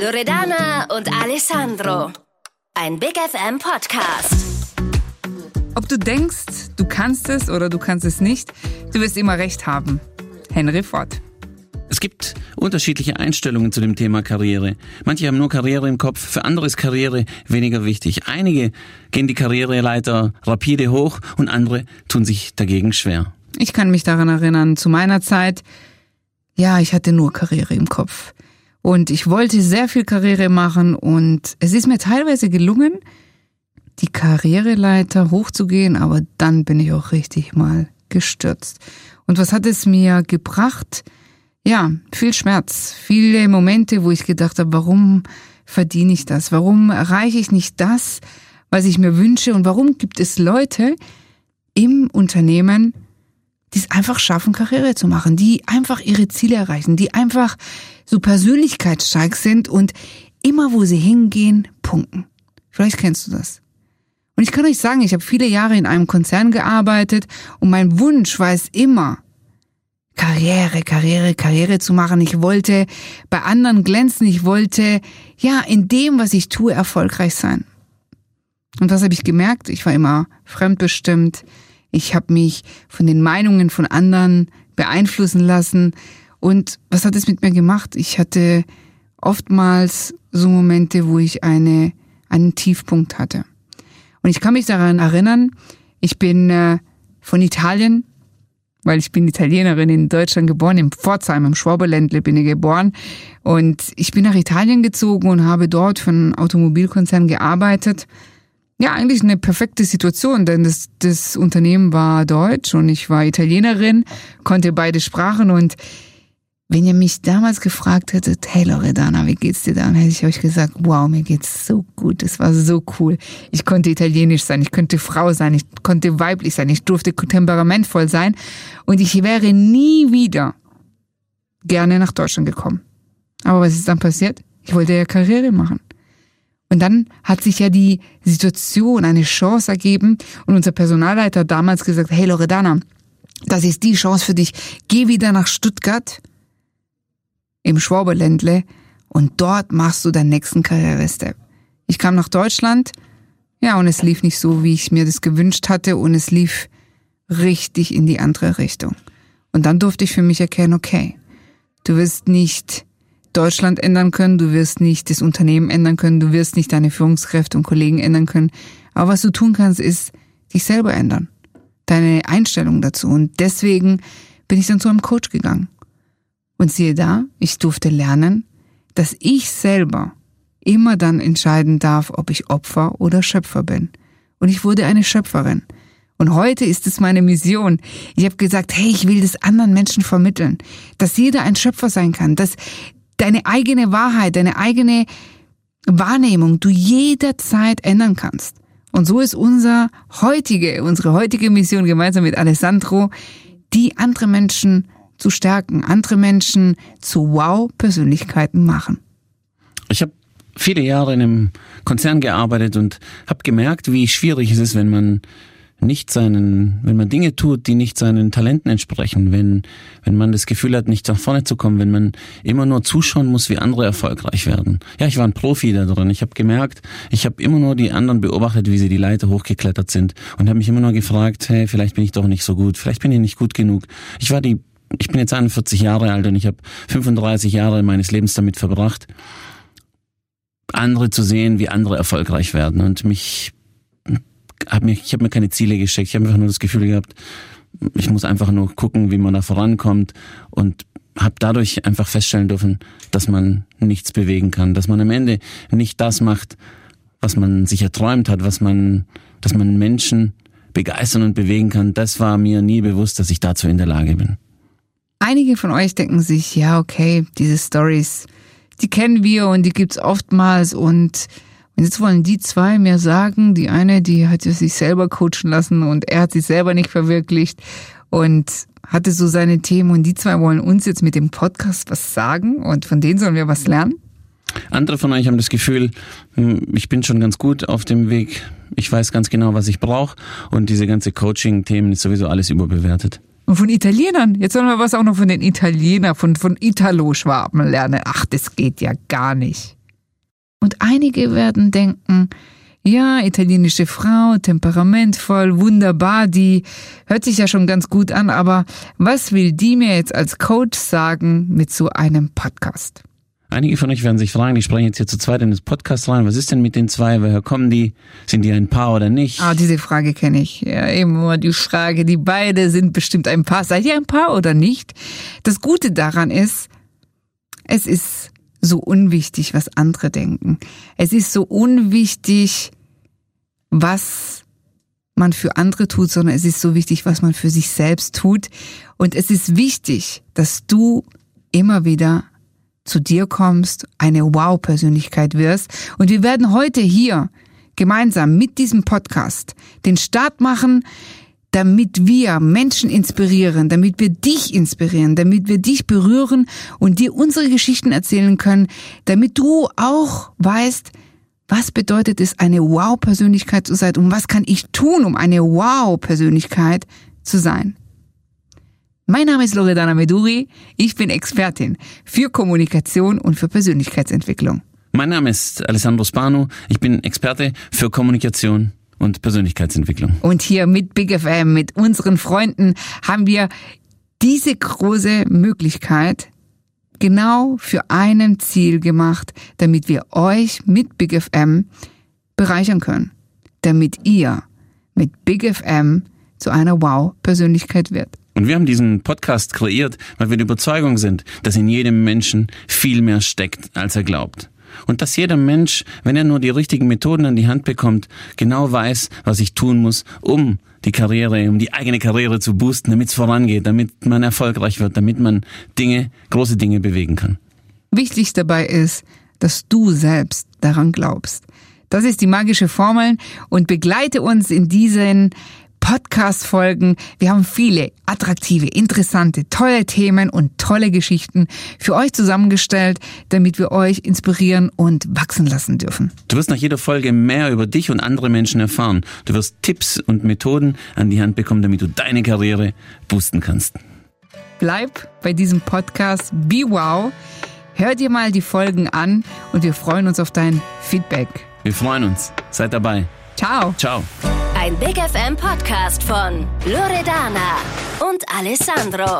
Loredana und Alessandro. Ein Big FM Podcast. Ob du denkst, du kannst es oder du kannst es nicht, du wirst immer recht haben. Henry Ford. Es gibt unterschiedliche Einstellungen zu dem Thema Karriere. Manche haben nur Karriere im Kopf, für andere ist Karriere weniger wichtig. Einige gehen die Karriereleiter rapide hoch und andere tun sich dagegen schwer. Ich kann mich daran erinnern, zu meiner Zeit, ja, ich hatte nur Karriere im Kopf. Und ich wollte sehr viel Karriere machen und es ist mir teilweise gelungen, die Karriereleiter hochzugehen, aber dann bin ich auch richtig mal gestürzt. Und was hat es mir gebracht? Ja, viel Schmerz, viele Momente, wo ich gedacht habe, warum verdiene ich das? Warum erreiche ich nicht das, was ich mir wünsche? Und warum gibt es Leute im Unternehmen, die es einfach schaffen, Karriere zu machen, die einfach ihre Ziele erreichen, die einfach so persönlichkeitsstark sind und immer, wo sie hingehen, punkten. Vielleicht kennst du das. Und ich kann euch sagen, ich habe viele Jahre in einem Konzern gearbeitet und mein Wunsch war es immer, Karriere, Karriere, Karriere zu machen. Ich wollte bei anderen glänzen. Ich wollte, ja, in dem, was ich tue, erfolgreich sein. Und was habe ich gemerkt? Ich war immer fremdbestimmt. Ich habe mich von den Meinungen von anderen beeinflussen lassen. Und was hat es mit mir gemacht? Ich hatte oftmals so Momente, wo ich eine, einen Tiefpunkt hatte. Und ich kann mich daran erinnern, ich bin äh, von Italien, weil ich bin Italienerin in Deutschland geboren, im Pforzheim, im Schwaberländle bin ich geboren. Und ich bin nach Italien gezogen und habe dort für einen Automobilkonzern gearbeitet ja, eigentlich eine perfekte Situation, denn das, das Unternehmen war deutsch und ich war Italienerin, konnte beide Sprachen und wenn ihr mich damals gefragt hättet, hey Loredana, wie geht's dir dann, hätte ich euch gesagt, wow, mir geht's so gut, es war so cool. Ich konnte italienisch sein, ich könnte Frau sein, ich konnte weiblich sein, ich durfte temperamentvoll sein und ich wäre nie wieder gerne nach Deutschland gekommen. Aber was ist dann passiert? Ich wollte ja Karriere machen. Und dann hat sich ja die Situation, eine Chance ergeben und unser Personalleiter hat damals gesagt, hey Loredana, das ist die Chance für dich. Geh wieder nach Stuttgart im Schwaberländle und dort machst du deinen nächsten Karrierestep. Ich kam nach Deutschland, ja, und es lief nicht so, wie ich mir das gewünscht hatte und es lief richtig in die andere Richtung. Und dann durfte ich für mich erkennen, okay, du wirst nicht Deutschland ändern können, du wirst nicht das Unternehmen ändern können, du wirst nicht deine Führungskräfte und Kollegen ändern können. Aber was du tun kannst, ist dich selber ändern. Deine Einstellung dazu. Und deswegen bin ich dann zu einem Coach gegangen. Und siehe da, ich durfte lernen, dass ich selber immer dann entscheiden darf, ob ich Opfer oder Schöpfer bin. Und ich wurde eine Schöpferin. Und heute ist es meine Mission. Ich habe gesagt, hey, ich will das anderen Menschen vermitteln, dass jeder ein Schöpfer sein kann, dass deine eigene Wahrheit, deine eigene Wahrnehmung du jederzeit ändern kannst. Und so ist unser heutige, unsere heutige Mission gemeinsam mit Alessandro, die andere Menschen zu stärken, andere Menschen zu Wow-Persönlichkeiten machen. Ich habe viele Jahre in einem Konzern gearbeitet und habe gemerkt, wie schwierig es ist, wenn man nicht seinen, wenn man Dinge tut, die nicht seinen Talenten entsprechen, wenn, wenn man das Gefühl hat, nicht nach vorne zu kommen, wenn man immer nur zuschauen muss, wie andere erfolgreich werden. Ja, ich war ein Profi da drin. Ich habe gemerkt, ich habe immer nur die anderen beobachtet, wie sie die Leiter hochgeklettert sind und habe mich immer nur gefragt, hey, vielleicht bin ich doch nicht so gut, vielleicht bin ich nicht gut genug. Ich war die, ich bin jetzt 41 Jahre alt und ich habe 35 Jahre meines Lebens damit verbracht, andere zu sehen, wie andere erfolgreich werden und mich hab mir, ich habe mir keine Ziele gesteckt. Ich habe einfach nur das Gefühl gehabt, ich muss einfach nur gucken, wie man da vorankommt und habe dadurch einfach feststellen dürfen, dass man nichts bewegen kann, dass man am Ende nicht das macht, was man sich erträumt hat, was man, dass man Menschen begeistern und bewegen kann. Das war mir nie bewusst, dass ich dazu in der Lage bin. Einige von euch denken sich, ja, okay, diese Stories, die kennen wir und die gibt's oftmals und und jetzt wollen die zwei mir sagen, die eine, die hat sich selber coachen lassen und er hat sich selber nicht verwirklicht und hatte so seine Themen und die zwei wollen uns jetzt mit dem Podcast was sagen und von denen sollen wir was lernen? Andere von euch haben das Gefühl, hm, ich bin schon ganz gut auf dem Weg, ich weiß ganz genau, was ich brauche und diese ganze Coaching-Themen ist sowieso alles überbewertet. Und von Italienern. Jetzt sollen wir was auch noch von den Italienern, von, von Italo-Schwaben lernen. Ach, das geht ja gar nicht. Und einige werden denken, ja, italienische Frau, temperamentvoll, wunderbar, die hört sich ja schon ganz gut an, aber was will die mir jetzt als Coach sagen mit so einem Podcast? Einige von euch werden sich fragen, die sprechen jetzt hier zu zweit in das Podcast rein. Was ist denn mit den zwei? Woher kommen die? Sind die ein Paar oder nicht? Ah, diese Frage kenne ich. Ja, immer die Frage, die beide sind bestimmt ein Paar. Seid ihr ein Paar oder nicht? Das Gute daran ist, es ist so unwichtig, was andere denken. Es ist so unwichtig, was man für andere tut, sondern es ist so wichtig, was man für sich selbst tut. Und es ist wichtig, dass du immer wieder zu dir kommst, eine Wow-Persönlichkeit wirst. Und wir werden heute hier gemeinsam mit diesem Podcast den Start machen, damit wir Menschen inspirieren, damit wir dich inspirieren, damit wir dich berühren und dir unsere Geschichten erzählen können, damit du auch weißt, was bedeutet es, eine Wow-Persönlichkeit zu sein und was kann ich tun, um eine Wow-Persönlichkeit zu sein. Mein Name ist Loredana Meduri, ich bin Expertin für Kommunikation und für Persönlichkeitsentwicklung. Mein Name ist Alessandro Spano, ich bin Experte für Kommunikation und Persönlichkeitsentwicklung. Und hier mit Big FM, mit unseren Freunden, haben wir diese große Möglichkeit genau für einen Ziel gemacht, damit wir euch mit Big FM bereichern können. Damit ihr mit Big FM zu einer Wow-Persönlichkeit wird. Und wir haben diesen Podcast kreiert, weil wir der Überzeugung sind, dass in jedem Menschen viel mehr steckt, als er glaubt. Und dass jeder Mensch, wenn er nur die richtigen Methoden an die Hand bekommt, genau weiß, was ich tun muss, um die Karriere, um die eigene Karriere zu boosten, damit es vorangeht, damit man erfolgreich wird, damit man Dinge, große Dinge bewegen kann. Wichtig dabei ist, dass du selbst daran glaubst. Das ist die magische Formel und begleite uns in diesen Podcast-Folgen. Wir haben viele attraktive, interessante, tolle Themen und tolle Geschichten für euch zusammengestellt, damit wir euch inspirieren und wachsen lassen dürfen. Du wirst nach jeder Folge mehr über dich und andere Menschen erfahren. Du wirst Tipps und Methoden an die Hand bekommen, damit du deine Karriere boosten kannst. Bleib bei diesem Podcast Be Wow. Hör dir mal die Folgen an und wir freuen uns auf dein Feedback. Wir freuen uns. Seid dabei. Ciao. Ciao. Ein Big FM Podcast von Loredana und Alessandro.